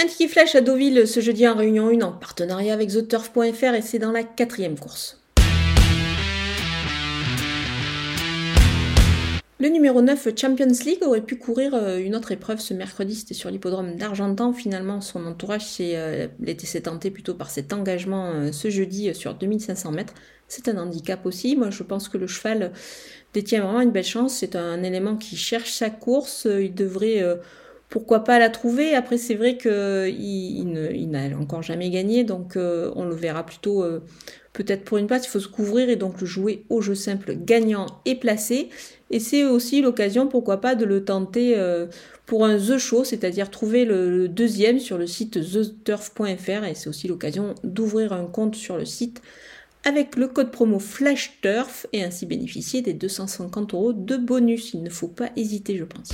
Un ticket flash à Deauville ce jeudi en réunion 1 en partenariat avec TheTurf.fr et c'est dans la quatrième course. Le numéro 9 Champions League aurait pu courir euh, une autre épreuve ce mercredi, c'était sur l'hippodrome d'Argentan. Finalement, son entourage s'est euh, tenter plutôt par cet engagement euh, ce jeudi sur 2500 mètres. C'est un handicap aussi. Moi, je pense que le cheval détient vraiment une belle chance. C'est un élément qui cherche sa course. Il devrait pourquoi pas la trouver. Après, c'est vrai qu'il il, n'a encore jamais gagné, donc on le verra plutôt peut-être pour une place. Il faut se couvrir et donc le jouer au jeu simple gagnant et placé. Et c'est aussi l'occasion, pourquoi pas, de le tenter euh, pour un The Show, c'est-à-dire trouver le, deuxième sur le site theturf.fr et c'est aussi l'occasion d'ouvrir un compte sur le site avec le code promo FlashTurf et ainsi bénéficier des 250 euros de bonus. Il ne faut pas hésiter, je pense.